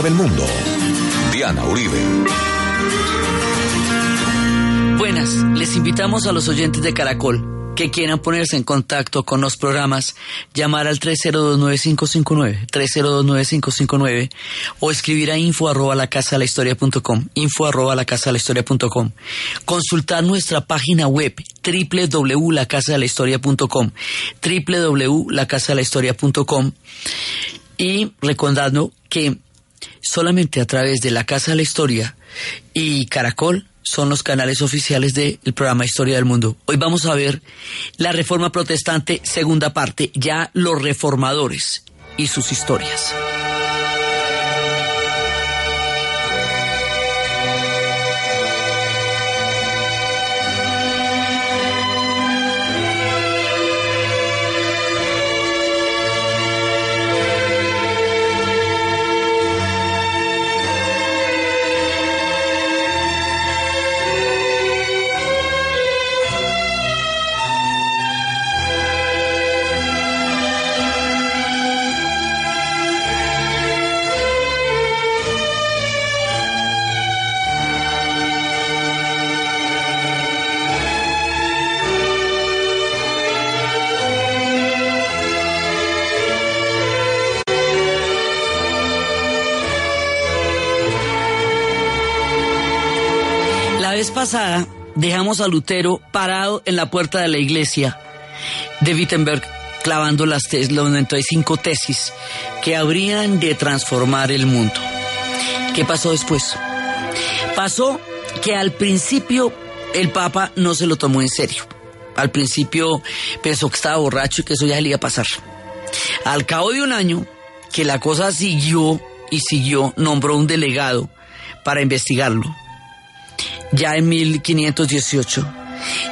historia del mundo. Diana Uribe. Buenas, les invitamos a los oyentes de Caracol que quieran ponerse en contacto con los programas, llamar al 3029559, 3029559 o escribir a info arroba la casa de la historia punto com, info arroba la casa de la historia punto com. Consultar nuestra página web www.lacasadelahistoria.com, www.lacasadelahistoria.com y recordando que solamente a través de la Casa de la Historia y Caracol son los canales oficiales del programa Historia del Mundo. Hoy vamos a ver la Reforma Protestante, segunda parte, ya los reformadores y sus historias. Pasada dejamos a Lutero parado en la puerta de la iglesia de Wittenberg clavando las, tes, 95 tesis que habrían de transformar el mundo. ¿Qué pasó después? Pasó que al principio el Papa no se lo tomó en serio. Al principio pensó que estaba borracho y que eso ya le iba a pasar. Al cabo de un año, que la cosa siguió y siguió, nombró un delegado para investigarlo ya en 1518.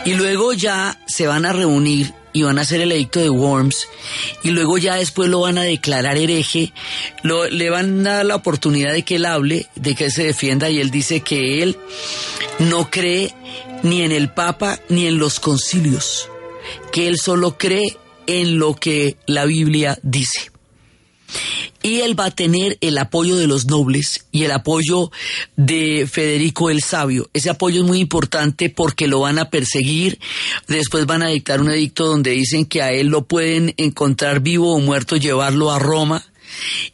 Y luego ya se van a reunir y van a hacer el edicto de Worms y luego ya después lo van a declarar hereje, lo, le van a dar la oportunidad de que él hable, de que él se defienda y él dice que él no cree ni en el Papa ni en los concilios, que él solo cree en lo que la Biblia dice y él va a tener el apoyo de los nobles y el apoyo de Federico el Sabio. Ese apoyo es muy importante porque lo van a perseguir, después van a dictar un edicto donde dicen que a él lo pueden encontrar vivo o muerto, llevarlo a Roma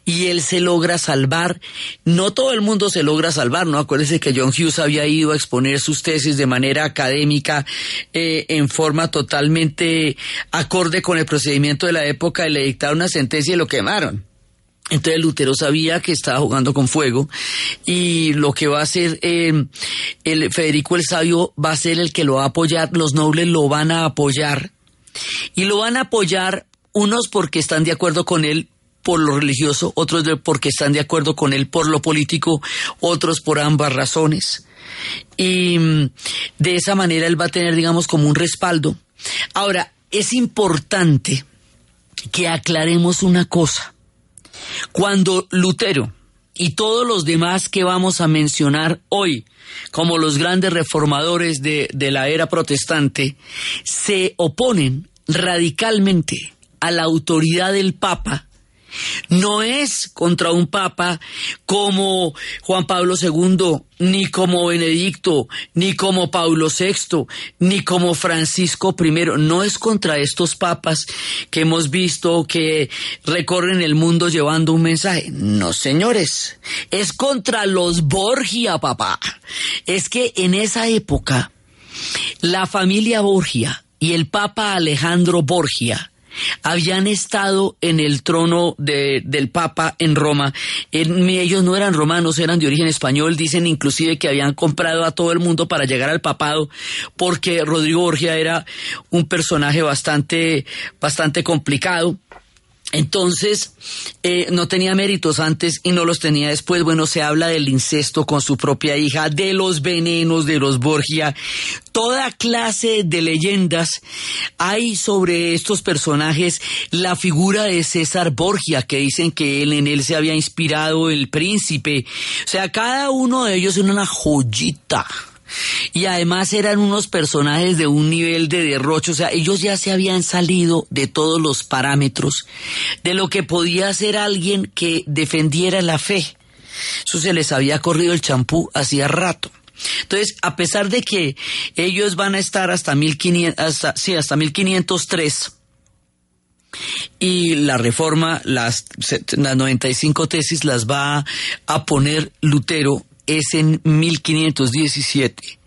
y él se logra salvar. No todo el mundo se logra salvar, ¿no? Acuérdense que John Hughes había ido a exponer sus tesis de manera académica, eh, en forma totalmente acorde con el procedimiento de la época, y le dictaron una sentencia y lo quemaron. Entonces Lutero sabía que estaba jugando con fuego y lo que va a hacer eh, el Federico el Sabio va a ser el que lo va a apoyar, los nobles lo van a apoyar y lo van a apoyar unos porque están de acuerdo con él por lo religioso, otros porque están de acuerdo con él por lo político, otros por ambas razones. Y mm, de esa manera él va a tener, digamos, como un respaldo. Ahora, es importante que aclaremos una cosa. Cuando Lutero y todos los demás que vamos a mencionar hoy, como los grandes reformadores de, la era protestante, se oponen radicalmente a la autoridad del Papa, no es contra un papa como Juan Pablo II, ni como Benedicto, ni como Pablo VI, ni como Francisco I. No es contra estos papas que hemos visto que recorren el mundo llevando un mensaje. No, señores. Es contra los Borgia, papá. Es que en esa época, la familia Borgia y el papa Alejandro Borgia habían estado en el trono del Papa en Roma. ellos no eran romanos, eran de origen español. Dicen inclusive que habían comprado a todo el mundo para llegar al papado porque Rodrigo Borgia era un personaje bastante, bastante complicado. Entonces, eh, no tenía méritos antes y no los tenía después. Bueno, se habla del incesto con su propia hija, de los venenos de los Borgia, toda clase de leyendas hay sobre estos personajes. La figura de César Borgia, que dicen que él en él se había inspirado el príncipe. O sea, cada uno de ellos es una joyita y además eran unos personajes de un nivel de derroche, o sea, ellos ya se habían salido de todos los parámetros de lo que podía ser alguien que defendiera la fe. Eso se les había corrido el champú hacía rato. Entonces, a pesar de que ellos van a estar hasta 1500, hasta, sí, hasta 1503, y la reforma, las, las 95 tesis las va a poner Lutero, es en 1517.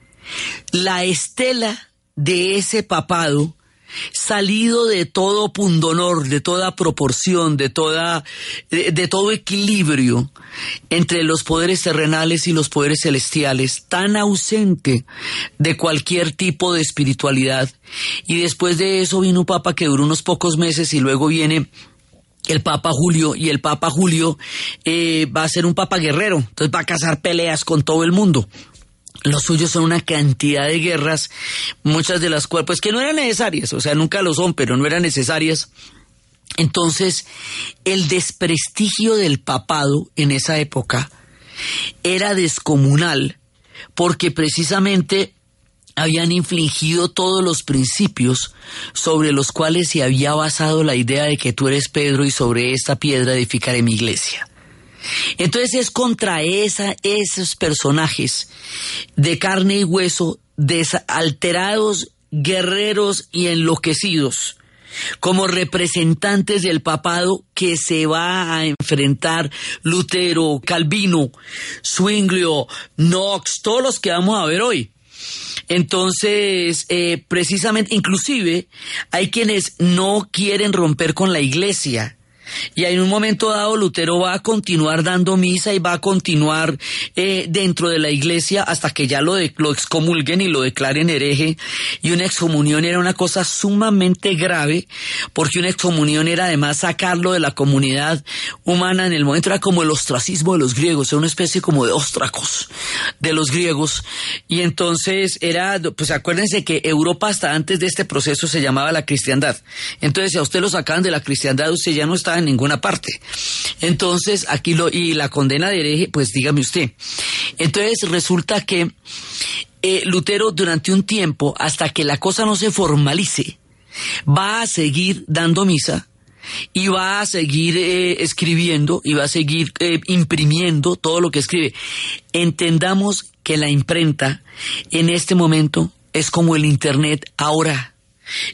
La estela de ese papado salido de todo pundonor, de toda proporción, de toda, de, todo equilibrio entre los poderes terrenales y los poderes celestiales, tan ausente de cualquier tipo de espiritualidad. Y después de eso vino un papa que duró unos pocos meses y luego viene el Papa Julio y el Papa Julio eh, va a ser un Papa guerrero, entonces va a cazar peleas con todo el mundo. Los suyos son una cantidad de guerras, muchas de las cuales, pues que no eran necesarias, o sea, nunca lo son, pero no eran necesarias. Entonces, el desprestigio del papado en esa época era descomunal, porque precisamente habían infligido todos los principios sobre los cuales se había basado la idea de que tú eres Pedro y sobre esta piedra edificaré mi iglesia. Entonces es contra esa, esos personajes de carne y hueso, alterados, guerreros y enloquecidos, como representantes del papado que se va a enfrentar Lutero, Calvino, Zwinglio, Knox, todos los que vamos a ver hoy. Entonces, eh, precisamente, inclusive, hay quienes no quieren romper con la iglesia y en un momento dado Lutero va a continuar dando misa y va a continuar eh, dentro de la iglesia hasta que ya lo, lo excomulguen y lo declaren hereje. Y una excomunión era una cosa sumamente grave porque una excomunión era además sacarlo de la comunidad humana en el momento era como el ostracismo de los griegos, era una especie como de ostracos de los griegos. Y entonces era, pues acuérdense que Europa hasta antes de este proceso se llamaba la cristiandad. Entonces si a usted lo sacaban de la cristiandad, usted ya no está en ninguna parte. Entonces, aquí lo, y la condena de hereje, pues dígame usted. Entonces resulta que eh, Lutero durante un tiempo, hasta que la cosa no se formalice, va a seguir dando misa y va a seguir eh, escribiendo y va a seguir eh, imprimiendo todo lo que escribe. Entendamos que la imprenta en este momento es como el Internet ahora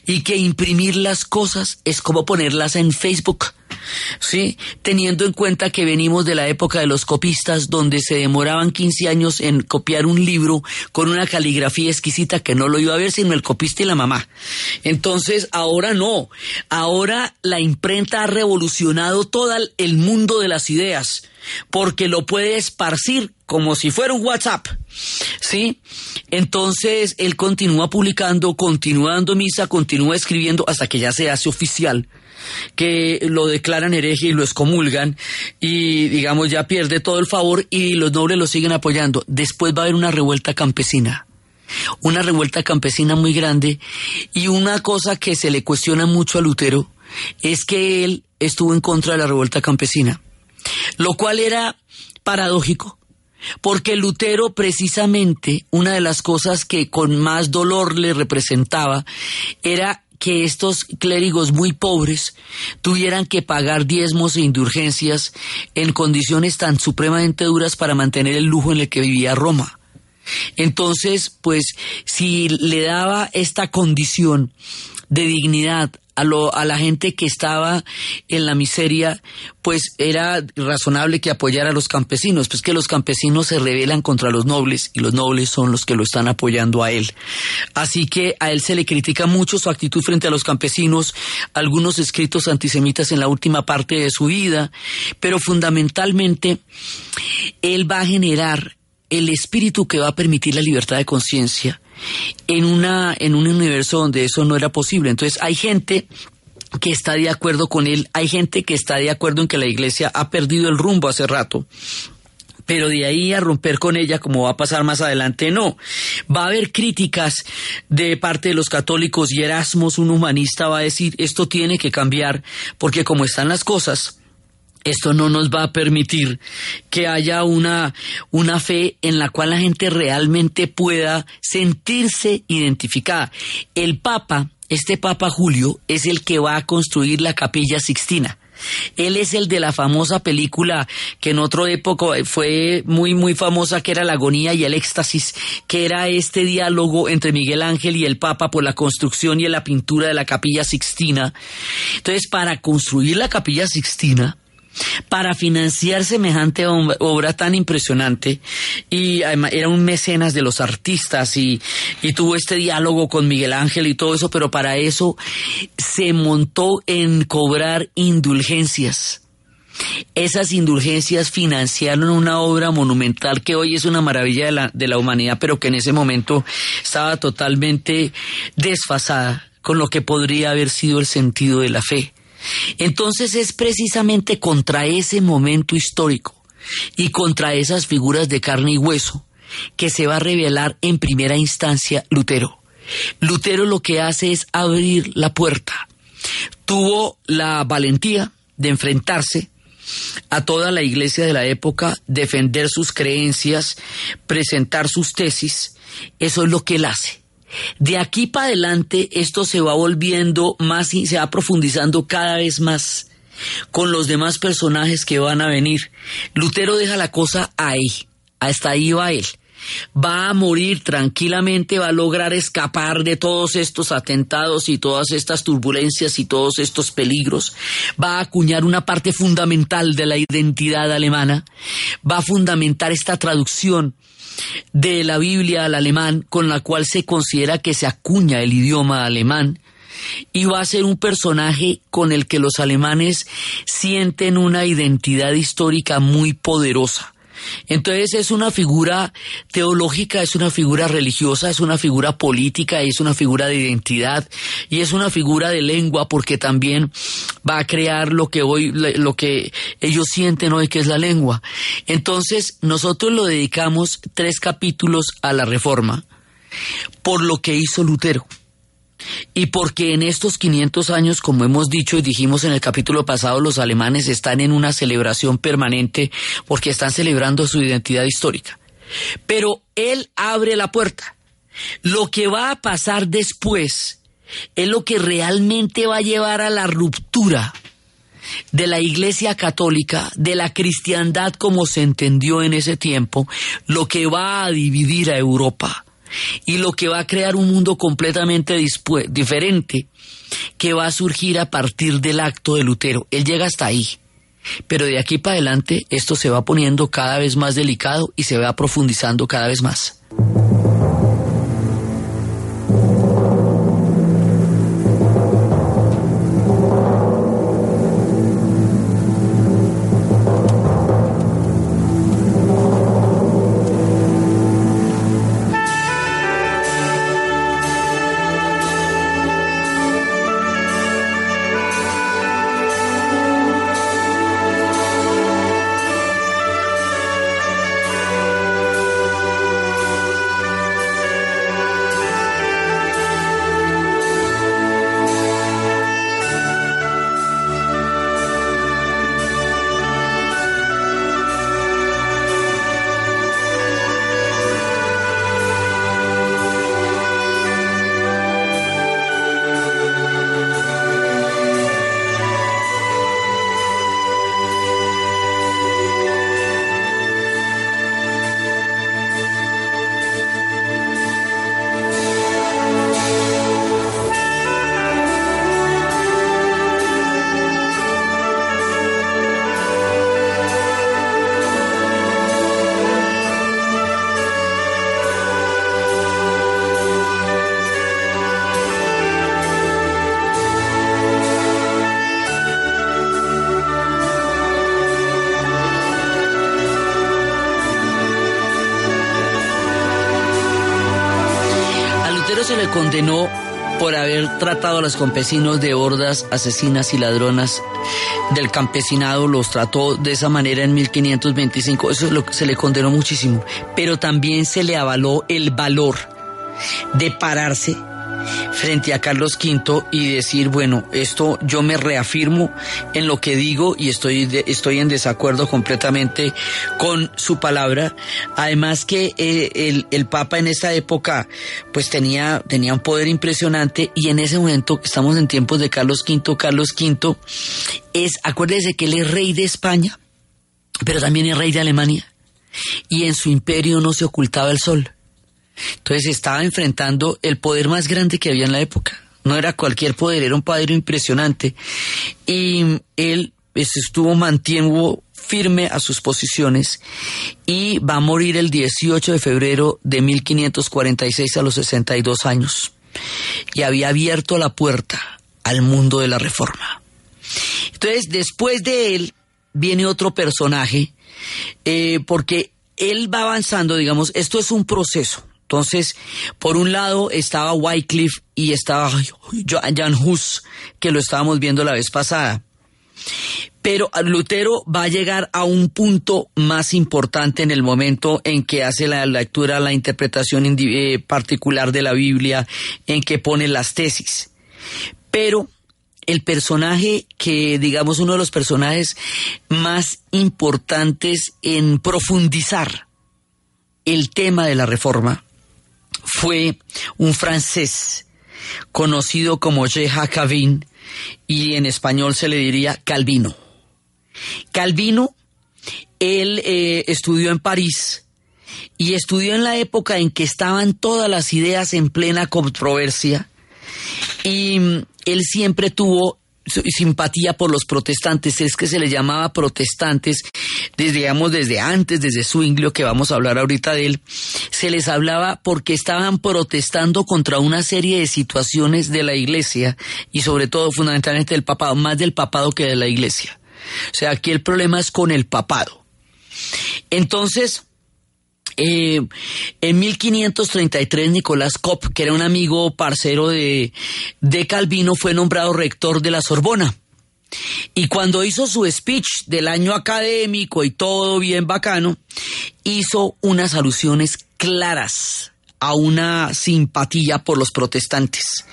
y que imprimir las cosas es como ponerlas en Facebook. ¿Sí? Teniendo en cuenta que venimos de la época de los copistas, donde se demoraban 15 años en copiar un libro con una caligrafía exquisita que no lo iba a ver sino el copista y la mamá. Entonces, ahora no. Ahora la imprenta ha revolucionado todo el mundo de las ideas, porque lo puede esparcir como si fuera un WhatsApp. ¿Sí? Entonces, él continúa publicando, continúa dando misa, continúa escribiendo hasta que ya se hace oficial que lo declaran hereje y lo excomulgan y digamos ya pierde todo el favor y los nobles lo siguen apoyando. Después va a haber una revuelta campesina una revuelta campesina muy grande y una cosa que se le cuestiona mucho a Lutero es que él estuvo en contra de la revuelta campesina, lo cual era paradójico, porque Lutero precisamente una de las cosas que con más dolor le representaba era que estos clérigos muy pobres tuvieran que pagar diezmos e indulgencias en condiciones tan supremamente duras para mantener el lujo en el que vivía Roma. Entonces, pues, si le daba esta condición de dignidad a, lo, a la gente que estaba en la miseria, pues era razonable que apoyara a los campesinos, pues que los campesinos se rebelan contra los nobles y los nobles son los que lo están apoyando a él. Así que a él se le critica mucho su actitud frente a los campesinos, algunos escritos antisemitas en la última parte de su vida, pero fundamentalmente él va a generar el espíritu que va a permitir la libertad de conciencia en, una, en un universo donde eso no era posible. Entonces hay gente que está de acuerdo con él, hay gente que está de acuerdo en que la iglesia ha perdido el rumbo hace rato. Pero de ahí a romper con ella, como va a pasar más adelante, no. Va a haber críticas de parte de los católicos y Erasmus, un humanista, va a decir, esto tiene que cambiar, porque como están las cosas, esto no nos va a permitir que haya una, una fe en la cual la gente realmente pueda sentirse identificada. El Papa, este Papa Julio, es el que va a construir la capilla Sixtina. Él es el de la famosa película que en otra época fue muy, muy famosa, que era La agonía y el éxtasis, que era este diálogo entre Miguel Ángel y el Papa por la construcción y la pintura de la capilla Sixtina. Entonces, para construir la capilla Sixtina, para financiar semejante obra tan impresionante y además era un mecenas de los artistas y, tuvo este diálogo con Miguel Ángel y todo eso, pero para eso se montó en cobrar indulgencias. Esas indulgencias financiaron una obra monumental que hoy es una maravilla de la, de la humanidad, pero que en ese momento estaba totalmente desfasada con lo que podría haber sido el sentido de la fe. Entonces es precisamente contra ese momento histórico y contra esas figuras de carne y hueso que se va a revelar en primera instancia Lutero. Lutero lo que hace es abrir la puerta. Tuvo la valentía de enfrentarse a toda la iglesia de la época, defender sus creencias, presentar sus tesis. Eso es lo que él hace. De aquí para adelante esto se va volviendo más y se va profundizando cada vez más con los demás personajes que van a venir. Lutero deja la cosa ahí, hasta ahí va él. Va a morir tranquilamente, va a lograr escapar de todos estos atentados y todas estas turbulencias y todos estos peligros. Va a acuñar una parte fundamental de la identidad alemana. Va a fundamentar esta traducción de la Biblia al alemán con la cual se considera que se acuña el idioma alemán y va a ser un personaje con el que los alemanes sienten una identidad histórica muy poderosa. Entonces es una figura teológica, es una figura religiosa, es una figura política, es una figura de identidad y es una figura de lengua porque también va a crear lo que hoy, lo que ellos sienten hoy que es la lengua. Entonces nosotros lo dedicamos tres capítulos a la reforma por lo que hizo Lutero. Y porque en estos 500 años, como hemos dicho y dijimos en el capítulo pasado, los alemanes están en una celebración permanente porque están celebrando su identidad histórica. Pero él abre la puerta. Lo que va a pasar después es lo que realmente va a llevar a la ruptura de la Iglesia Católica, de la cristiandad como se entendió en ese tiempo, lo que va a dividir a Europa y lo que va a crear un mundo completamente diferente que va a surgir a partir del acto de Lutero. Él llega hasta ahí. Pero de aquí para adelante esto se va poniendo cada vez más delicado y se va profundizando cada vez más. Condenó por haber tratado a los campesinos de hordas asesinas y ladronas del campesinado, los trató de esa manera en 1525, eso es lo que se le condenó muchísimo, pero también se le avaló el valor de pararse frente a Carlos V y decir, bueno, esto yo me reafirmo en lo que digo y estoy, estoy en desacuerdo completamente con su palabra. Además que eh, el, Papa en esta época pues tenía, tenía un poder impresionante y en ese momento, estamos en tiempos de Carlos V, Carlos V es, acuérdese que él es rey de España, pero también es rey de Alemania y en su imperio no se ocultaba el sol. Entonces estaba enfrentando el poder más grande que había en la época. No era cualquier poder, era un poder impresionante. Y él pues, estuvo, mantuvo firme a sus posiciones y va a morir el 18 de febrero de 1546 a los 62 años. Y había abierto la puerta al mundo de la reforma. Entonces, después de él viene otro personaje, eh, porque él va avanzando, digamos, esto es un proceso. Entonces, por un lado estaba Wycliffe y estaba Jan Hus, que lo estábamos viendo la vez pasada. Pero Lutero va a llegar a un punto más importante en el momento en que hace la lectura, la interpretación eh, particular de la Biblia, en que pone las tesis. Pero el personaje que, digamos, uno de los personajes más importantes en profundizar el tema de la reforma fue un francés conocido como Jeha Calvin y en español se le diría Calvino. Calvino, él eh, estudió en París y estudió en la época en que estaban todas las ideas en plena controversia y mm, él siempre tuvo simpatía por los protestantes, es que se les llamaba protestantes, desde, digamos, desde antes, desde que vamos a hablar ahorita de él, se les hablaba porque estaban protestando contra una serie de situaciones de la iglesia y sobre todo fundamentalmente del papado, más del papado que de la iglesia. O sea, aquí el problema es con el papado. Entonces, eh, en 1533 Nicolás Kopp, que era un amigo parcero de, de Calvino, fue nombrado rector de la Sorbona. Y cuando hizo su speech del año académico y todo bien bacano, hizo unas alusiones claras a una simpatía por los protestantes,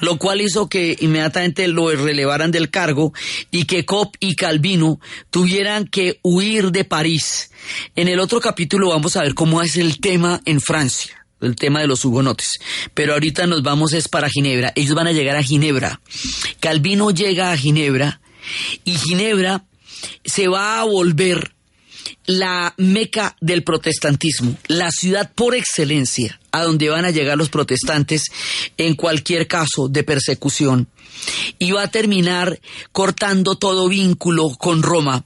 lo cual hizo que inmediatamente lo relevaran del cargo y que Cop y Calvino tuvieran que huir de París. En el otro capítulo vamos a ver cómo es el tema en Francia el tema de los hugonotes. Pero ahorita nos vamos es para Ginebra. Ellos van a llegar a Ginebra. Calvino llega a Ginebra y Ginebra se va a volver la meca del protestantismo, la ciudad por excelencia a donde van a llegar los protestantes en cualquier caso de persecución. Y va a terminar cortando todo vínculo con Roma.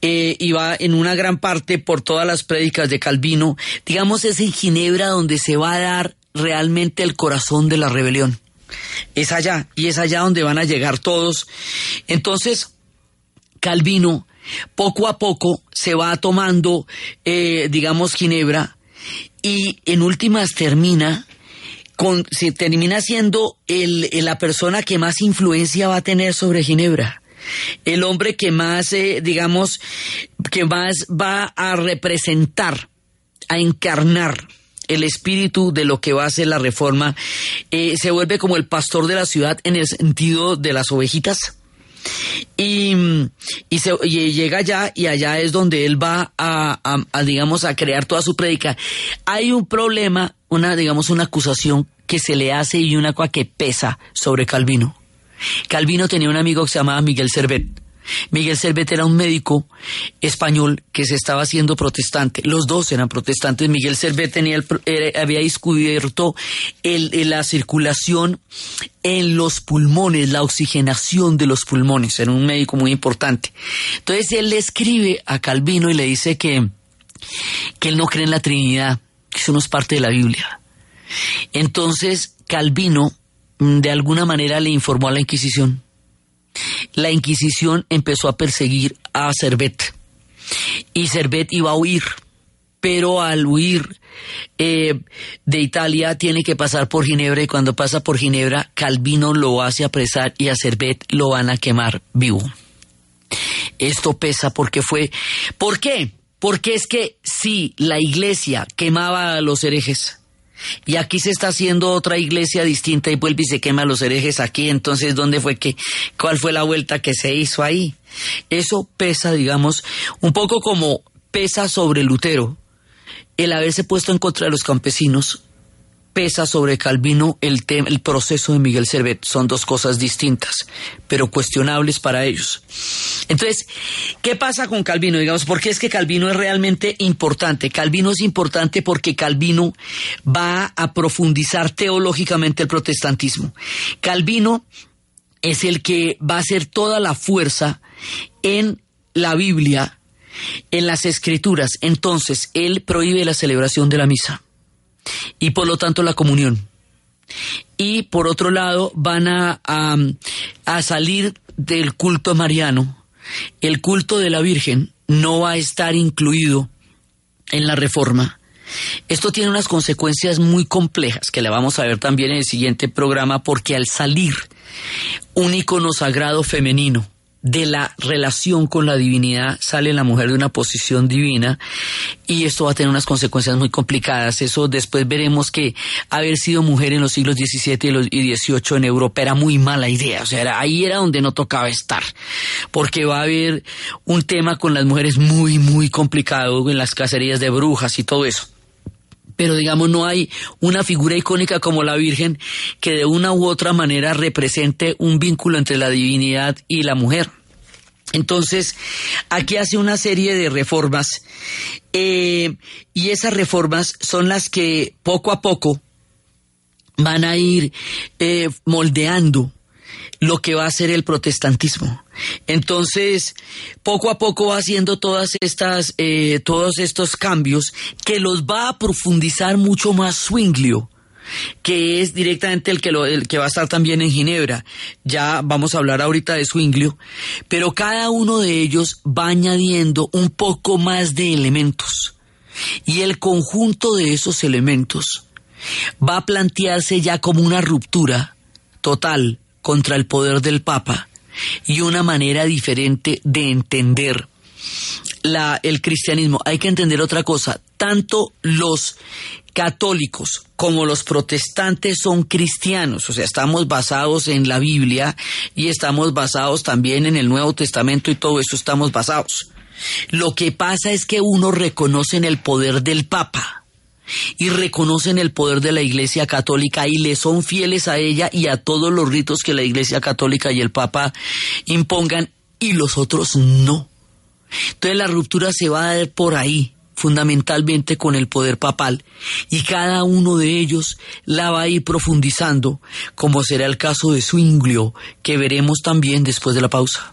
Eh, y va en una gran parte por todas las prédicas de Calvino. Digamos, es en Ginebra donde se va a dar realmente el corazón de la rebelión. Es allá, y es allá donde van a llegar todos. Entonces, Calvino poco a poco se va tomando, eh, digamos, Ginebra y en últimas termina con, se termina siendo el, la persona que más influencia va a tener sobre Ginebra. El hombre que más, eh, digamos, que más va a representar, a encarnar el espíritu de lo que va a ser la reforma, eh, se vuelve como el pastor de la ciudad en el sentido de las ovejitas y, se, llega allá y allá es donde él va a, digamos, a crear toda su prédica. Hay un problema, una, digamos, una acusación que se le hace y una cosa que pesa sobre Calvino. Calvino tenía un amigo que se llamaba Miguel Servet Miguel Servet era un médico español que se estaba haciendo protestante. Los dos eran protestantes. Miguel Servet tenía había descubierto la circulación en los pulmones, la oxigenación de los pulmones. Era un médico muy importante. Entonces él le escribe a Calvino y le dice que, que él no cree en la Trinidad, que eso no es parte de la Biblia. Entonces Calvino mm, de alguna manera le informó a la Inquisición la Inquisición empezó a perseguir a Servet y Servet iba a huir, pero al huir eh, de Italia tiene que pasar por Ginebra y cuando pasa por Ginebra Calvino lo hace apresar y a Servet lo van a quemar vivo. Esto pesa porque fue... ¿Por qué? Porque es que si la iglesia quemaba a los herejes, Y aquí se está haciendo otra iglesia distinta y vuelve y se quema los herejes aquí. Entonces, ¿dónde fue que, cuál fue la vuelta que se hizo ahí? Eso pesa, digamos, un poco como pesa sobre Lutero el haberse puesto en contra de los campesinos pesa sobre Calvino el, el proceso de Miguel Servet. Son dos cosas distintas, pero cuestionables para ellos. Entonces, ¿qué pasa con Calvino? Digamos, ¿por qué es que Calvino es realmente importante? Calvino es importante porque Calvino va a profundizar teológicamente el protestantismo. Calvino es el que va a hacer toda la fuerza en la Biblia, en las escrituras. Entonces, él prohíbe la celebración de la misa y por lo tanto la comunión. Y por otro lado van a, a, salir del culto mariano. El culto de la Virgen no va a estar incluido en la reforma. Esto tiene unas consecuencias muy complejas que la vamos a ver también en el siguiente programa porque al salir un icono sagrado femenino de la relación con la divinidad sale la mujer de una posición divina y esto va a tener unas consecuencias muy complicadas. Eso después veremos que haber sido mujer en los siglos XVII y XVIII en Europa era muy mala idea. O sea, ahí era donde no tocaba estar. Porque va a haber un tema con las mujeres muy, muy complicado en las cacerías de brujas y todo eso pero digamos no hay una figura icónica como la Virgen que de una u otra manera represente un vínculo entre la divinidad y la mujer. Entonces, aquí hace una serie de reformas eh, y esas reformas son las que poco a poco van a ir eh, moldeando lo que va a ser el protestantismo. Entonces, poco a poco va haciendo todas estas, eh, todos estos cambios que los va a profundizar mucho más Zwinglio que es directamente el que, lo, el que va a estar también en Ginebra. Ya vamos a hablar ahorita de Zwinglio, pero cada uno de ellos va añadiendo un poco más de elementos. Y el conjunto de esos elementos va a plantearse ya como una ruptura total contra el poder del Papa y una manera diferente de entender la, el cristianismo. Hay que entender otra cosa. Tanto los católicos como los protestantes son cristianos, o sea, estamos basados en la Biblia y estamos basados también en el Nuevo Testamento y todo eso estamos basados. Lo que pasa es que uno reconoce el poder del Papa y reconocen el poder de la Iglesia Católica y le son fieles a ella y a todos los ritos que la Iglesia Católica y el Papa impongan y los otros no. Entonces la ruptura se va a dar por ahí, fundamentalmente con el poder papal, y cada uno de ellos la va a ir profundizando, como será el caso de Zwinglio, que veremos también después de la pausa.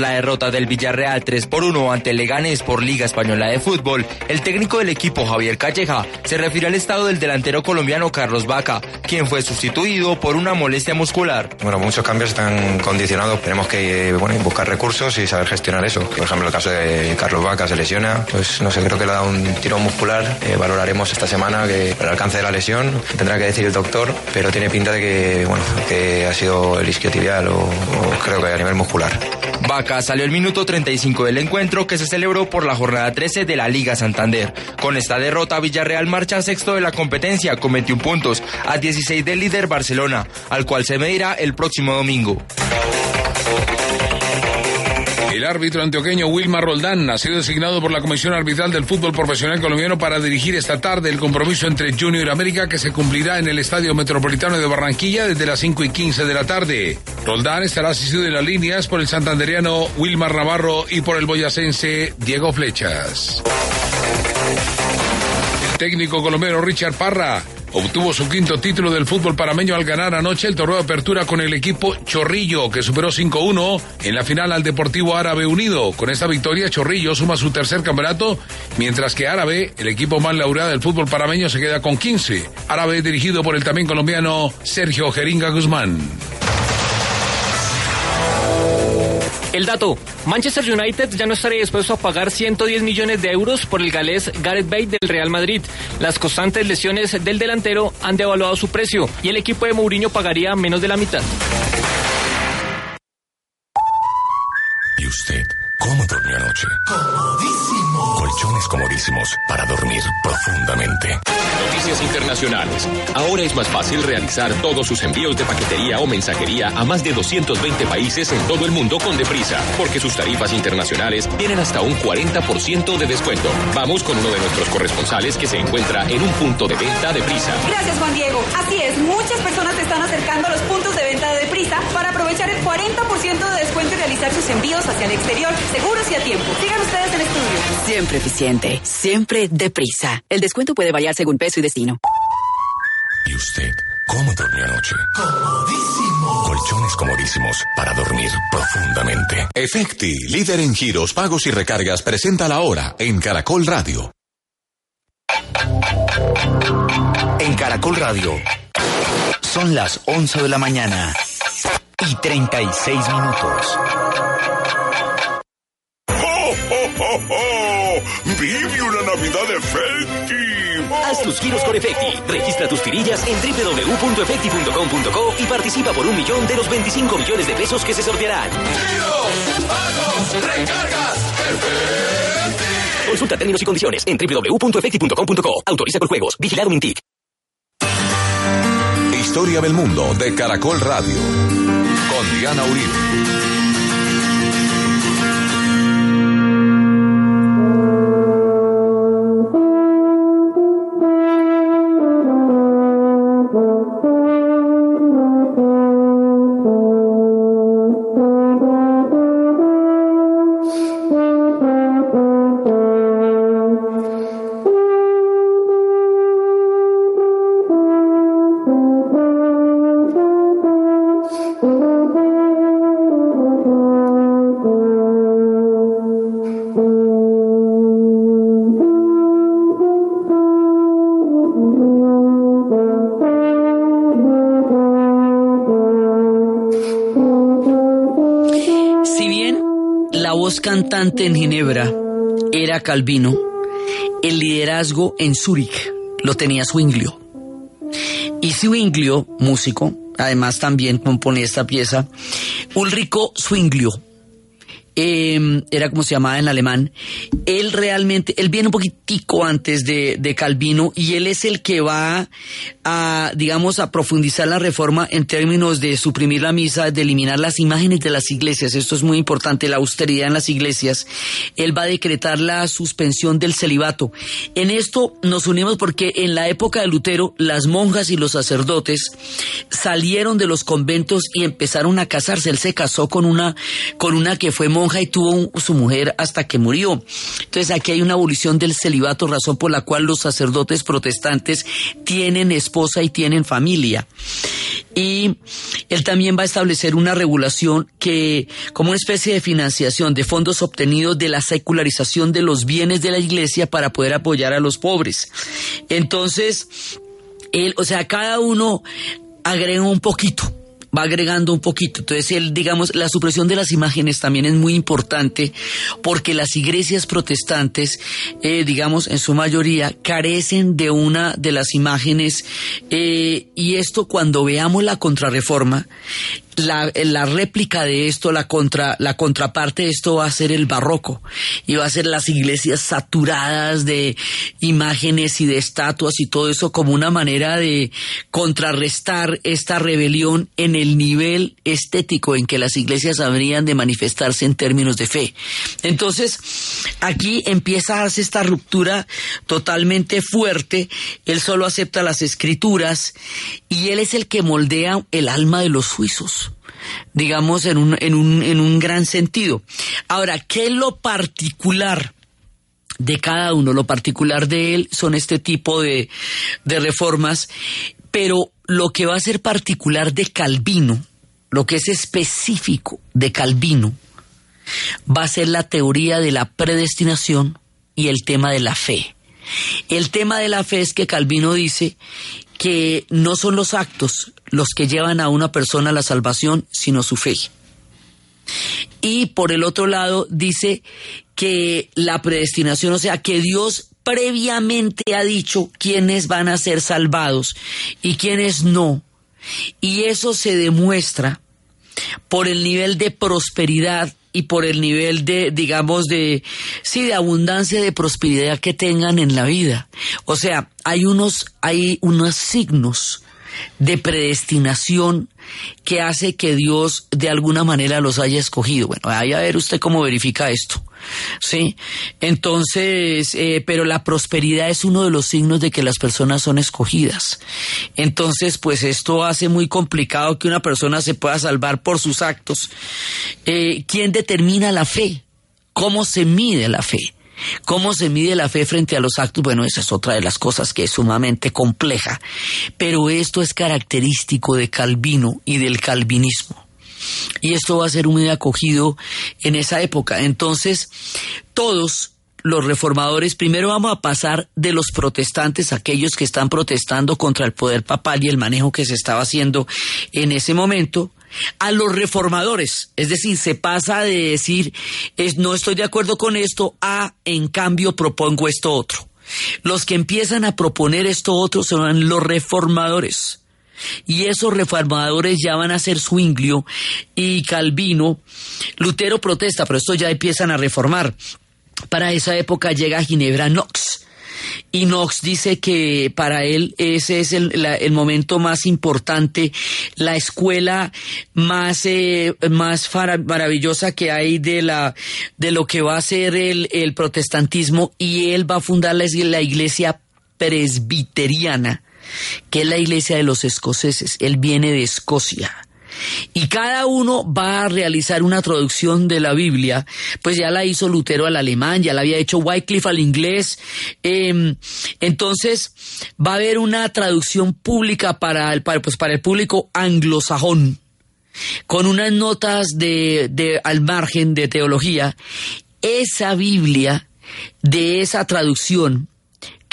La derrota del Villarreal 3 por 1 ante Leganés por Liga Española de Fútbol, el técnico del equipo Javier Calleja se refiere al estado del delantero colombiano Carlos Vaca, quien fue sustituido por una molestia muscular. Bueno, muchos cambios están condicionados. Tenemos que bueno, buscar recursos y saber gestionar eso. Por ejemplo, el caso de Carlos Vaca se lesiona, pues no sé, creo que le da un tiro muscular. Eh, valoraremos esta semana que el alcance de la lesión tendrá que decir el doctor, pero tiene pinta de que bueno, que ha sido el isquiotibial o, o creo que a nivel muscular. Vaca salió el minuto 35 del encuentro que se celebró por la jornada 13 de la Liga Santander. Con esta derrota, Villarreal marcha sexto de la competencia con 21 puntos, a 16 del líder Barcelona, al cual se medirá el próximo domingo. El árbitro antioqueño Wilmar Roldán ha sido designado por la Comisión Arbitral del Fútbol Profesional Colombiano para dirigir esta tarde el compromiso entre Junior América que se cumplirá en el Estadio Metropolitano de Barranquilla desde las 5 y 15 de la tarde. Roldán estará asistido en las líneas por el santanderiano Wilmar Navarro y por el boyacense Diego Flechas. El técnico colombiano Richard Parra obtuvo su quinto título del fútbol parameño al ganar anoche el torneo de apertura con el equipo Chorrillo, que superó 5-1 en la final al Deportivo Árabe Unido. Con esta victoria, Chorrillo suma su tercer campeonato, mientras que Árabe, el equipo más laureado del fútbol parameño, se queda con 15. Árabe dirigido por el también colombiano Sergio Jeringa Guzmán. El dato, Manchester United ya no estaría dispuesto a pagar 110 millones de euros por el galés Gareth Bale del Real Madrid. Las constantes lesiones del delantero han devaluado su precio y el equipo de Mourinho pagaría menos de la mitad. ¿Y usted cómo durmió anoche? Comodísimo. Colchones comodísimos para dormir profundamente. Noticias internacionales. Ahora es más fácil realizar todos sus envíos de paquetería o mensajería a más de 220 países en todo el mundo con Deprisa, porque sus tarifas internacionales tienen hasta un 40% de descuento. Vamos con uno de nuestros corresponsales que se encuentra en un punto de venta Deprisa. Gracias, Juan Diego. Así es, muchas personas se están acercando a los puntos de venta de Deprisa para aprovechar el 40% de descuento y realizar sus envíos hacia el exterior seguros y a tiempo. Sigan ustedes en estudio. Siempre eficiente, siempre deprisa. El descuento puede variar según peso y destino. ¿Y usted cómo durmió anoche? Comodísimo. Colchones comodísimos para dormir profundamente. Efecti, líder en giros, pagos y recargas, presenta la hora en Caracol Radio. En Caracol Radio. Son las 11 de la mañana y 36 minutos. ¡Vive una Navidad efecti! Haz tus giros con Efecti. Registra tus tirillas en www.efecti.com.co y participa por un millón de los 25 millones de pesos que se sortearán. ¡Giros! ¡Pagos! ¡Recargas! ¡Efecti! Consulta términos y condiciones en www.efecti.com.co. Autoriza con juegos. Vigilado Mintic. Historia del mundo de Caracol Radio. Con Diana Uribe. Cantante en Ginebra era Calvino, el liderazgo en Zúrich lo tenía Zwinglio. Y Zwinglio, músico, además también compone esta pieza, Ulrico Zwinglio, eh, era como se llamaba en alemán, él realmente, él viene un poquitico antes de, de Calvino y él es el que va a, digamos, a profundizar la reforma en términos de suprimir la misa, de eliminar las imágenes de las iglesias. Esto es muy importante, la austeridad en las iglesias. Él va a decretar la suspensión del celibato. En esto nos unimos porque en la época de Lutero, las monjas y los sacerdotes salieron de los conventos y empezaron a casarse. Él se casó con una, con una que fue monja y tuvo su mujer hasta que murió. Entonces aquí hay una abolición del celibato, razón por la cual los sacerdotes protestantes tienen esposa y tienen familia. Y él también va a establecer una regulación que, como una especie de financiación de fondos obtenidos de la secularización de los bienes de la iglesia para poder apoyar a los pobres. Entonces, él, o sea, cada uno agrega un poquito va agregando un poquito. Entonces, él, digamos, la supresión de las imágenes también es muy importante porque las iglesias protestantes, eh, digamos, en su mayoría, carecen de una de las imágenes eh, y esto cuando veamos la contrarreforma, la, la réplica de esto, la contra, la contraparte de esto va a ser el barroco y va a ser las iglesias saturadas de imágenes y de estatuas y todo eso como una manera de contrarrestar esta rebelión en el nivel estético en que las iglesias habrían de manifestarse en términos de fe. Entonces, aquí empieza a darse esta ruptura totalmente fuerte. Él solo acepta las escrituras y él es el que moldea el alma de los suizos digamos, en un, en un, en un gran sentido. Ahora, ¿qué es lo particular? de cada uno. Lo particular de él son este tipo de, de reformas, pero lo que va a ser particular de Calvino, lo que es específico de Calvino, va a ser la teoría de la predestinación y el tema de la fe. El tema de la fe es que Calvino dice que no son los actos los que llevan a una persona la salvación, sino su fe. Y por el otro lado dice que la predestinación, o sea, que Dios previamente ha dicho quiénes van a ser salvados y quiénes no. Y eso se demuestra por el nivel de prosperidad y por el nivel de, digamos, de, sí, de abundancia de prosperidad que tengan en la vida. O sea, hay unos, hay unos signos de predestinación que hace que Dios de alguna manera los haya escogido. Bueno, vaya a ver usted cómo verifica esto. Sí, entonces, eh, pero la prosperidad es uno de los signos de que las personas son escogidas. Entonces, pues esto hace muy complicado que una persona se pueda salvar por sus actos. Eh, ¿Quién determina la fe? ¿Cómo se mide la fe? ¿Cómo se mide la fe frente a los actos? Bueno, esa es otra de las cosas que es sumamente compleja. Pero esto es característico de Calvino y del calvinismo. Y esto va a ser muy acogido en esa época. Entonces, todos los reformadores, primero vamos a pasar de los protestantes, aquellos que están protestando contra el poder papal y el manejo que se estaba haciendo en ese momento, a los reformadores. Es decir, se pasa de decir, es, no estoy de acuerdo con esto, a, en cambio, propongo esto otro. Los que empiezan a proponer esto otro son los reformadores. Y esos reformadores ya van a ser Zwinglio y Calvino. Lutero protesta, pero estos ya empiezan a reformar. Para esa época llega Ginebra Knox. Y Knox dice que para él ese es el, momento más importante, la escuela más, eh, más maravillosa que hay de, la, de lo que va a ser el, el protestantismo y él va a fundar la, la iglesia presbiteriana que es la iglesia de los escoceses. Él viene de Escocia. Y cada uno va a realizar una traducción de la Biblia, pues ya la hizo Lutero al alemán, ya la había hecho Wycliffe al inglés. Eh, entonces va a haber una traducción pública para el, para, pues para el público anglosajón, con unas notas de, de, al margen de teología. Esa Biblia de esa traducción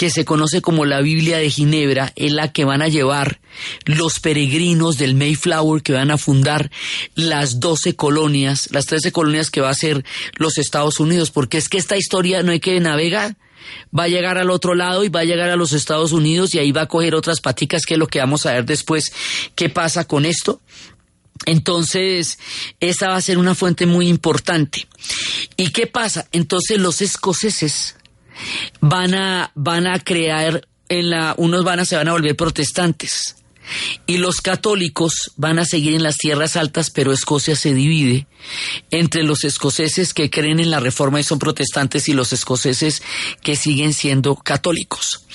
que se conoce como la Biblia de Ginebra, es la que van a llevar los peregrinos del Mayflower que van a fundar las 12 colonias, las 13 colonias que va a ser los Estados Unidos, porque es que esta historia no hay que navegar, va a llegar al otro lado y va a llegar a los Estados Unidos y ahí va a coger otras paticas, que es lo que vamos a ver después qué pasa con esto. Entonces, esa va a ser una fuente muy importante. ¿Y qué pasa? Entonces los escoceses van a, van a crear en la, unos van a, se van a volver protestantes. Y los católicos van a seguir en las tierras altas, pero Escocia se divide entre los escoceses que creen en la reforma y son protestantes y los escoceses que siguen siendo católicos.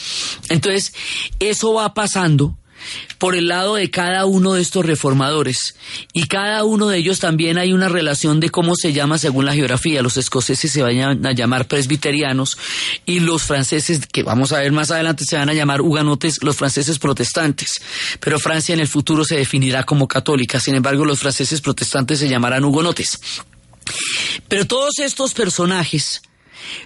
Entonces, eso va pasando por el lado de cada uno de estos reformadores. Y cada uno de ellos también hay una relación de cómo se llama según la geografía. Los escoceses se van a llamar presbiterianos y los franceses, que vamos a ver más adelante, se van a llamar huganotes, los franceses protestantes. Pero Francia en el futuro se definirá como católica. Sin embargo, los franceses protestantes se llamarán hugonotes. Pero todos estos personajes,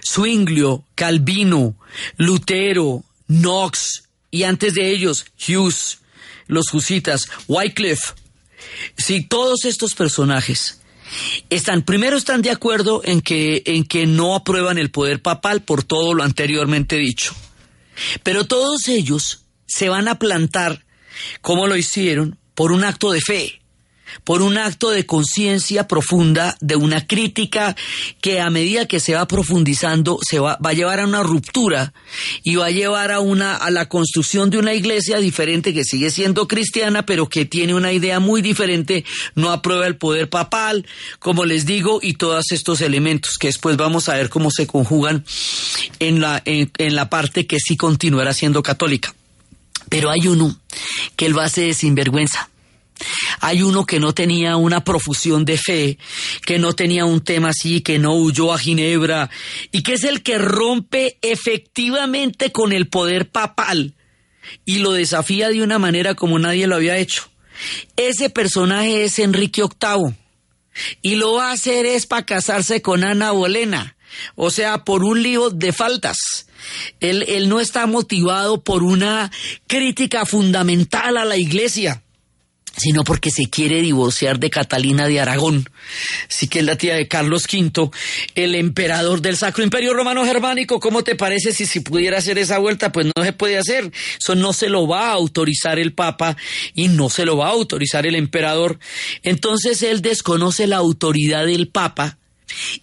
Zwinglio, Calvino, Lutero, Knox, y antes de ellos Hughes, los Husitas, Wycliffe. Si todos estos personajes están, primero están de acuerdo en que, en que no aprueban el poder papal por todo lo anteriormente dicho. Pero todos ellos se van a plantar, como lo hicieron, por un acto de fe por un acto de conciencia profunda, de una crítica que a medida que se va profundizando se va, va, a llevar a una ruptura y va a llevar a una a la construcción de una iglesia diferente que sigue siendo cristiana, pero que tiene una idea muy diferente, no aprueba el poder papal, como les digo, y todos estos elementos que después vamos a ver cómo se conjugan en la en, la parte que sí continuará siendo católica. Pero hay uno que él va a ser sinvergüenza hay uno que no tenía una profusión de fe, que no tenía un tema así, que no huyó a Ginebra, y que es el que rompe efectivamente con el poder papal y lo desafía de una manera como nadie lo había hecho. Ese personaje es Enrique VIII y lo va a hacer es para casarse con Ana Bolena, o sea, por un lío de faltas. Él, él no está motivado por una crítica fundamental a la iglesia sino porque se quiere divorciar de Catalina de Aragón, sí que es la tía de Carlos V, el emperador del Sacro Imperio Romano Germánico. ¿Cómo te parece si, si pudiera hacer esa vuelta? Pues no se puede hacer. Eso no se lo va a autorizar el Papa y no se lo va a autorizar el emperador. Entonces él desconoce la autoridad del Papa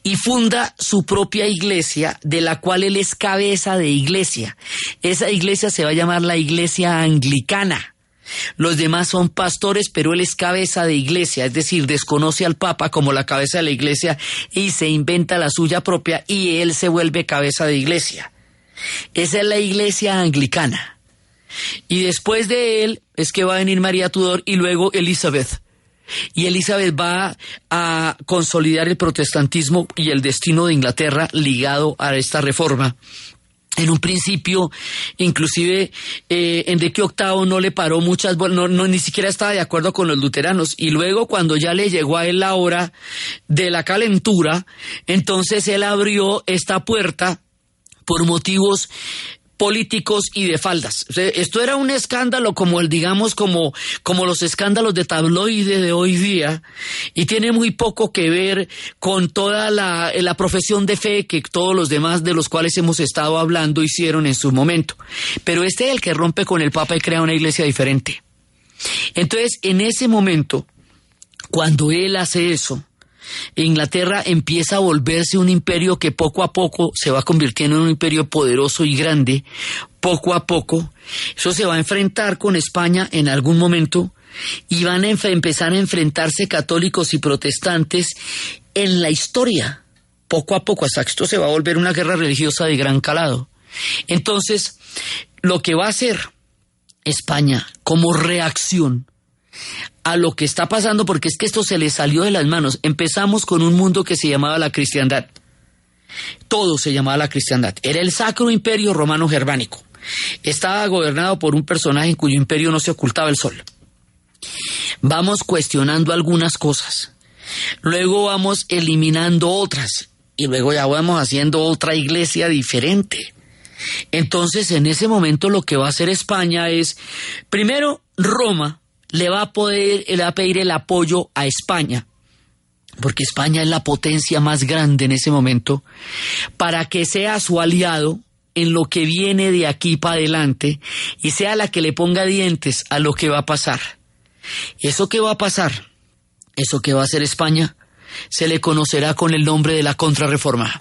y funda su propia iglesia, de la cual él es cabeza de iglesia. Esa iglesia se va a llamar la Iglesia Anglicana. Los demás son pastores, pero él es cabeza de iglesia, es decir, desconoce al Papa como la cabeza de la iglesia y se inventa la suya propia y él se vuelve cabeza de iglesia. Esa es la iglesia anglicana. Y después de él es que va a venir María Tudor y luego Elizabeth. Y Elizabeth va a consolidar el protestantismo y el destino de Inglaterra ligado a esta reforma en un principio, inclusive eh, Enrique VIII no le paró muchas, no, no, ni siquiera estaba de acuerdo con los luteranos. Y luego, cuando ya le llegó a él la hora de la calentura, entonces él abrió esta puerta por motivos políticos y de faldas. esto era un escándalo como el, digamos, como, como los escándalos de tabloide de hoy día y tiene muy poco que ver con toda la, la profesión de fe que todos los demás de los cuales hemos estado hablando hicieron en su momento. Pero este es el que rompe con el Papa y crea una iglesia diferente. Entonces, en ese momento, cuando él hace eso, Inglaterra empieza a volverse un imperio que poco a poco se va convirtiendo en un imperio poderoso y grande, poco a poco. Eso se va a enfrentar con España en algún momento y van a empezar a enfrentarse católicos y protestantes en la historia, poco a poco, hasta que esto se va a volver una guerra religiosa de gran calado. Entonces, lo que va a hacer España como reacción a lo que está pasando, porque es que esto se le salió de las manos. Empezamos con un mundo que se llamaba la cristiandad. Todo se llamaba la cristiandad. Era el Sacro Imperio Romano Germánico. Estaba gobernado por un personaje en cuyo imperio no se ocultaba el sol. Vamos cuestionando algunas cosas. Luego vamos eliminando otras. Y luego ya vamos haciendo otra iglesia diferente. Entonces, en ese momento lo que va a hacer España es, primero, Roma, le va a poder, le va a pedir el apoyo a España, porque España es la potencia más grande en ese momento, para que sea su aliado en lo que viene de aquí para adelante y sea la que le ponga dientes a lo que va a pasar. ¿Eso qué va a pasar? eso que va a hacer España se le conocerá con el nombre de la contrarreforma.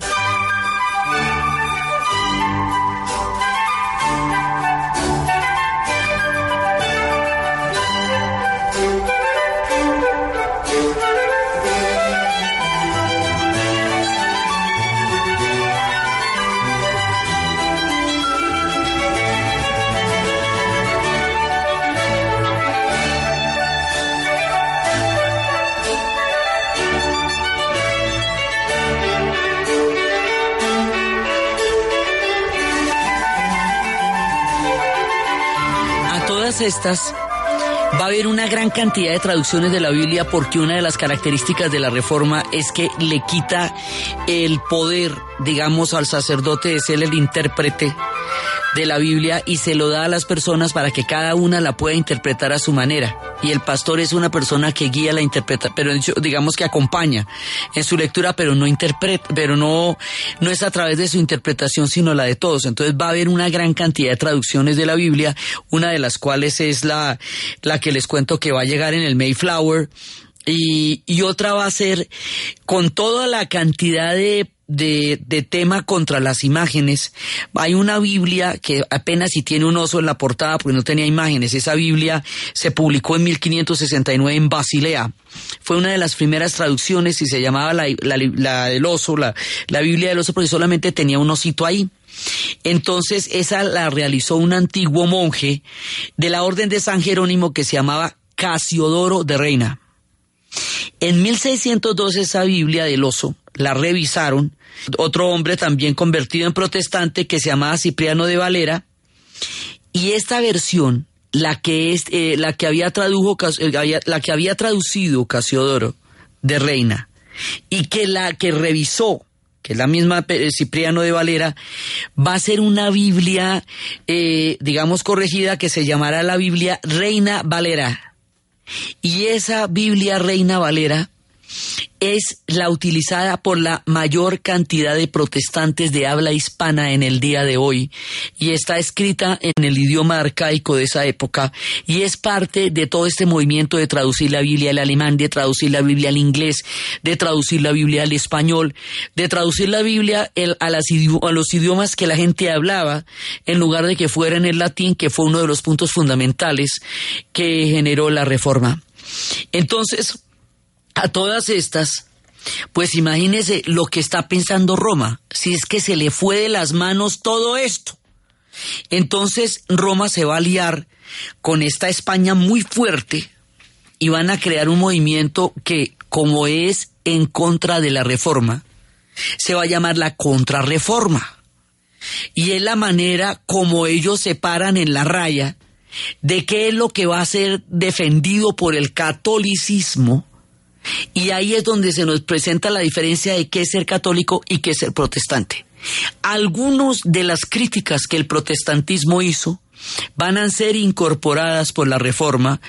Estas va a haber una gran cantidad de traducciones de la Biblia porque una de las características de la reforma es que le quita el poder, digamos, al sacerdote de ser el intérprete de la Biblia y se lo da a las personas para que cada una la pueda interpretar a su manera. Y el pastor es una persona que guía la interpreta, pero digamos que acompaña en su lectura, pero no interpreta, pero no, no es a través de su interpretación, sino la de todos. Entonces va a haber una gran cantidad de traducciones de la Biblia, una de las cuales es la, la que les cuento que va a llegar en el Mayflower. Y, y otra va a ser con toda la cantidad de, de, tema contra las imágenes. Hay una Biblia que apenas si tiene un oso en la portada porque no tenía imágenes. Esa Biblia se publicó en 1569 en Basilea. Fue una de las primeras traducciones y se llamaba la, la, del oso, la, la Biblia del oso porque solamente tenía un osito ahí. Entonces esa la realizó un antiguo monje de la orden de San Jerónimo que se llamaba Casiodoro de Reina. En 1602 esa Biblia del oso la revisaron. Otro hombre también convertido en protestante que se llamaba Cipriano de Valera. Y esta versión, la que es, eh, la que había tradujo, eh, la que había traducido Casiodoro de Reina y que la que revisó, que es la misma eh, Cipriano de Valera, va a ser una Biblia, digamos corregida, que se llamará la Biblia Reina Valera. Y esa Biblia Reina Valera es la utilizada por la mayor cantidad de protestantes de habla hispana en el día de hoy y está escrita en el idioma arcaico de esa época y es parte de todo este movimiento de traducir la Biblia al alemán, de traducir la Biblia al inglés, de traducir la Biblia al español, de traducir la Biblia a, a los idiomas que la gente hablaba en lugar de que fuera en el latín, que fue uno de los puntos fundamentales que generó la reforma. Entonces, a todas estas, pues imagínese lo que está pensando Roma, si es que se le fue de las manos todo esto. Entonces Roma se va a liar con esta España muy fuerte y van a crear un movimiento que, como es en contra de la reforma, se va a llamar la contrarreforma. Y es la manera como ellos se paran en la raya de qué es lo que va a ser defendido por el catolicismo y ahí es donde se nos presenta la diferencia de qué es ser católico y qué es ser protestante. Algunas de las críticas que el protestantismo hizo van a ser incorporadas por la reforma,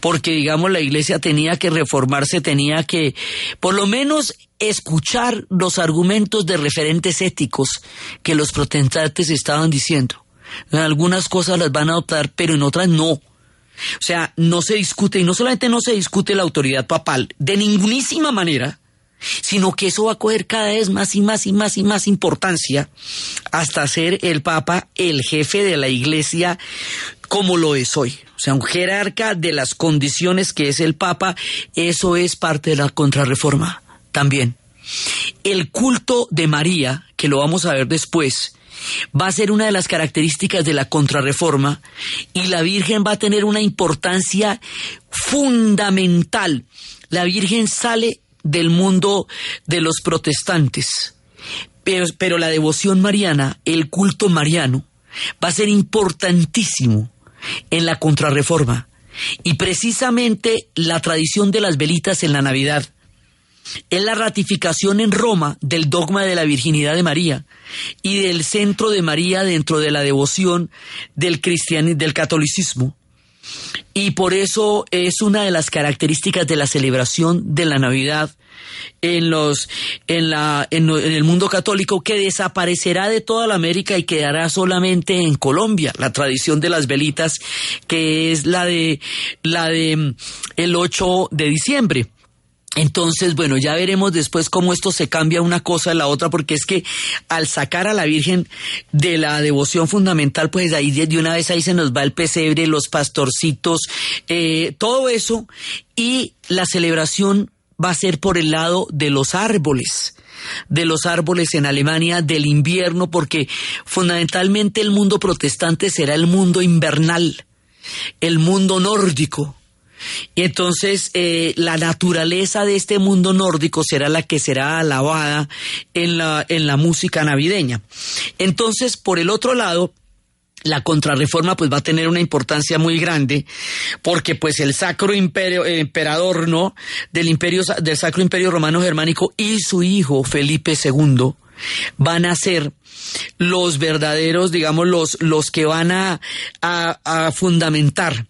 porque digamos la iglesia tenía que reformarse, tenía que por lo menos escuchar los argumentos de referentes éticos que los protestantes estaban diciendo. En algunas cosas las van a adoptar, pero en otras no. O sea, no se discute, y no solamente no se discute la autoridad papal, de ningunísima manera, sino que eso va a coger cada vez más y más y más y más importancia hasta ser el Papa el jefe de la Iglesia como lo es hoy. O sea, un jerarca de las condiciones que es el Papa, eso es parte de la contrarreforma también. El culto de María, que lo vamos a ver después, va a ser una de las características de la contrarreforma y la Virgen va a tener una importancia fundamental. La Virgen sale del mundo de los protestantes, pero, la devoción mariana, el culto mariano, va a ser importantísimo en la contrarreforma. Y precisamente la tradición de las velitas en la Navidad es la ratificación en Roma del dogma de la virginidad de María y del centro de María dentro de la devoción del cristianismo, del catolicismo. Y por eso es una de las características de la celebración de la Navidad en los en la en, el mundo católico que desaparecerá de toda la América y quedará solamente en Colombia, la tradición de las velitas que es la de la de mm, el 8 de diciembre Entonces, bueno, ya veremos después cómo esto se cambia una cosa a la otra, porque es que al sacar a la Virgen de la devoción fundamental, pues ahí de una vez ahí se nos va el pesebre, los pastorcitos, eh, todo eso, y la celebración va a ser por el lado de los árboles de los árboles en Alemania del invierno, porque fundamentalmente el mundo protestante será el mundo invernal, el mundo nórdico. Y entonces eh, la naturaleza de este mundo nórdico será la que será alabada en la, en la música navideña. Entonces, por el otro lado, la contrarreforma pues va a tener una importancia muy grande porque pues el sacro imperio emperador no del imperio del sacro imperio romano germánico y su hijo Felipe II van a ser los verdaderos digamos los los que van a, a fundamentar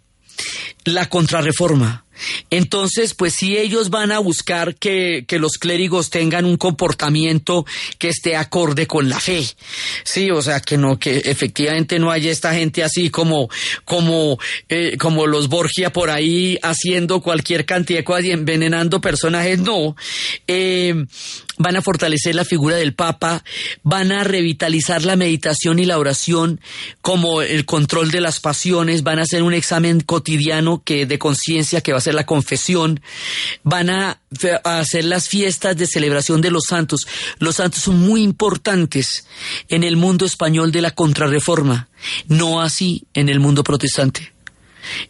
la contrarreforma entonces, pues si ellos van a buscar que, que, los clérigos tengan un comportamiento que esté acorde con la fe. Sí, o sea, que no, que efectivamente no haya esta gente así como, como, eh, como los Borgia por ahí haciendo cualquier cantidad y envenenando personajes, no. Eh, van a fortalecer la figura del Papa, van a revitalizar la meditación y la oración como el control de las pasiones, van a hacer un examen cotidiano que de conciencia que va a ser la confesión, van a, hacer las fiestas de celebración de los santos. Los santos son muy importantes en el mundo español de la contrarreforma, no así en el mundo protestante.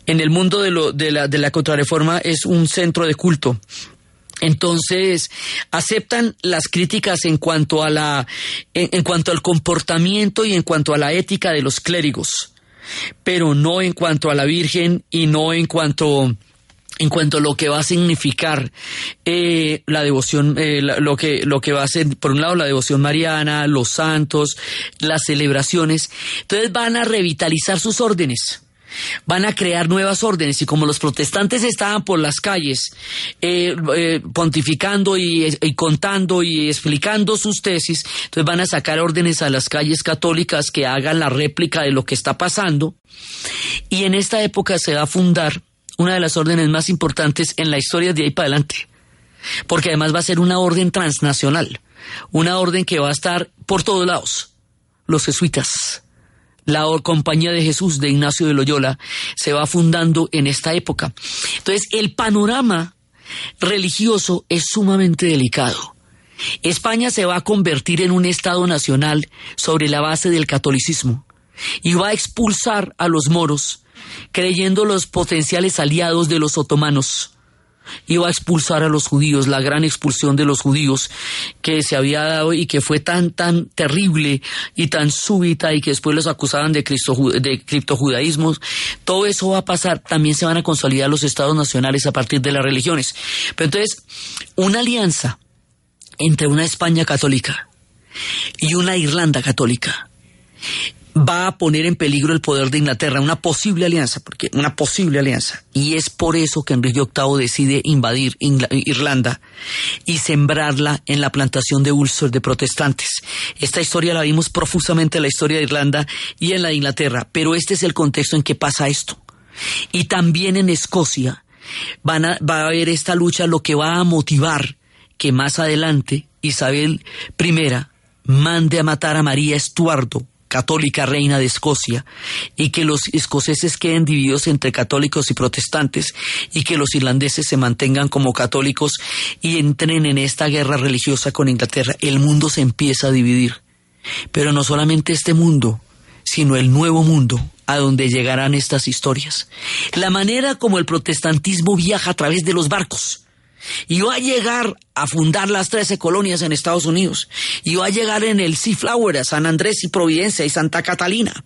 En el mundo de, la contrarreforma es un centro de culto entonces, aceptan las críticas en cuanto a la en, cuanto al comportamiento y en cuanto a la ética de los clérigos, pero no en cuanto a la Virgen y no en cuanto en cuanto a lo que va a significar eh, la devoción, eh, lo, que, lo que va a ser, por un lado, la devoción mariana, los santos, las celebraciones. Entonces van a revitalizar sus órdenes van a crear nuevas órdenes y como los protestantes estaban por las calles eh, eh, pontificando y, contando y explicando sus tesis, entonces van a sacar órdenes a las calles católicas que hagan la réplica de lo que está pasando. Y en esta época se va a fundar una de las órdenes más importantes en la historia de ahí para adelante, porque además va a ser una orden transnacional, una orden que va a estar por todos lados, los jesuitas la Compañía de Jesús de Ignacio de Loyola se va fundando en esta época. Entonces, el panorama religioso es sumamente delicado. España se va a convertir en un Estado nacional sobre la base del catolicismo y va a expulsar a los moros, creyendo los potenciales aliados de los otomanos iba a expulsar a los judíos, la gran expulsión de los judíos que se había dado y que fue tan, tan terrible y tan súbita y que después los acusaban de, de criptojudaísmos. Todo eso va a pasar. También se van a consolidar los estados nacionales a partir de las religiones. Pero entonces, una alianza entre una España católica y una Irlanda católica va a poner en peligro el poder de Inglaterra, una posible alianza, porque una posible alianza. Y es por eso que Enrique VIII decide invadir Irlanda y sembrarla en la plantación de Ulster de protestantes. Esta historia la vimos profusamente en la historia de Irlanda y en la de Inglaterra, pero este es el contexto en que pasa esto. Y también en Escocia va a haber esta lucha, lo que va a motivar que más adelante Isabel I mande a matar a María Estuardo, católica reina de Escocia y que los escoceses queden divididos entre católicos y protestantes y que los irlandeses se mantengan como católicos y entren en esta guerra religiosa con Inglaterra. El mundo se empieza a dividir. Pero no solamente este mundo, sino el nuevo mundo a donde llegarán estas historias. La manera como el protestantismo viaja a través de los barcos y va a llegar a fundar las 13 colonias en Estados Unidos. Y va a llegar en el Seaflower a San Andrés y Providencia y Santa Catalina.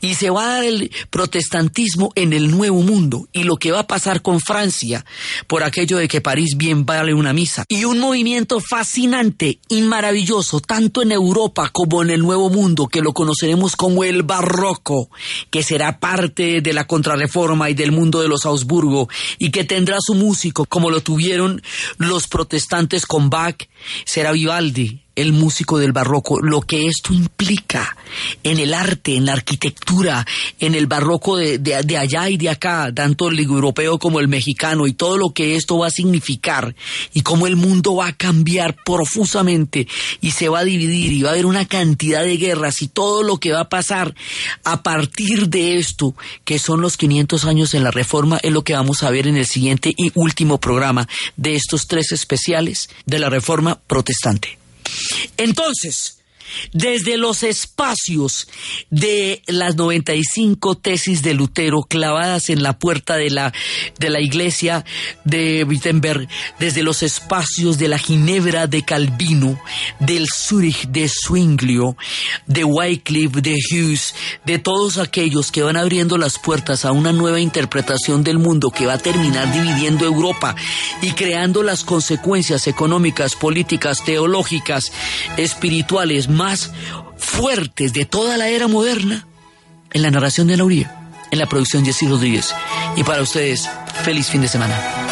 Y se va a dar el protestantismo en el Nuevo Mundo y lo que va a pasar con Francia por aquello de que París bien vale una misa. Y un movimiento fascinante y maravilloso tanto en Europa como en el Nuevo Mundo que lo conoceremos como el barroco que será parte de la contrarreforma y del mundo de los Augsburgo y que tendrá su músico como lo tuvieron los protestantes con Bach, será Vivaldi, el músico del barroco, lo que esto implica en el arte, en la arquitectura, en el barroco de, de- allá y de acá, tanto el europeo como el mexicano, y todo lo que esto va a significar, y cómo el mundo va a cambiar profusamente, y se va a dividir, y va a haber una cantidad de guerras, y todo lo que va a pasar a partir de esto, que son los 500 años en la reforma, es lo que vamos a ver en el siguiente y último programa de estos tres especiales de la reforma protestante. Entonces, desde los espacios de las 95 tesis de Lutero clavadas en la puerta de la, de la iglesia de Wittenberg, desde los espacios de la Ginebra de Calvino, del Zurich de Zwinglio, de Wycliffe, de Hughes, de todos aquellos que van abriendo las puertas a una nueva interpretación del mundo que va a terminar dividiendo Europa y creando las consecuencias económicas, políticas, teológicas, espirituales más fuertes de toda la era moderna, en la narración de Lauría, en la producción de Jessy Rodríguez. Y para ustedes, feliz fin de semana.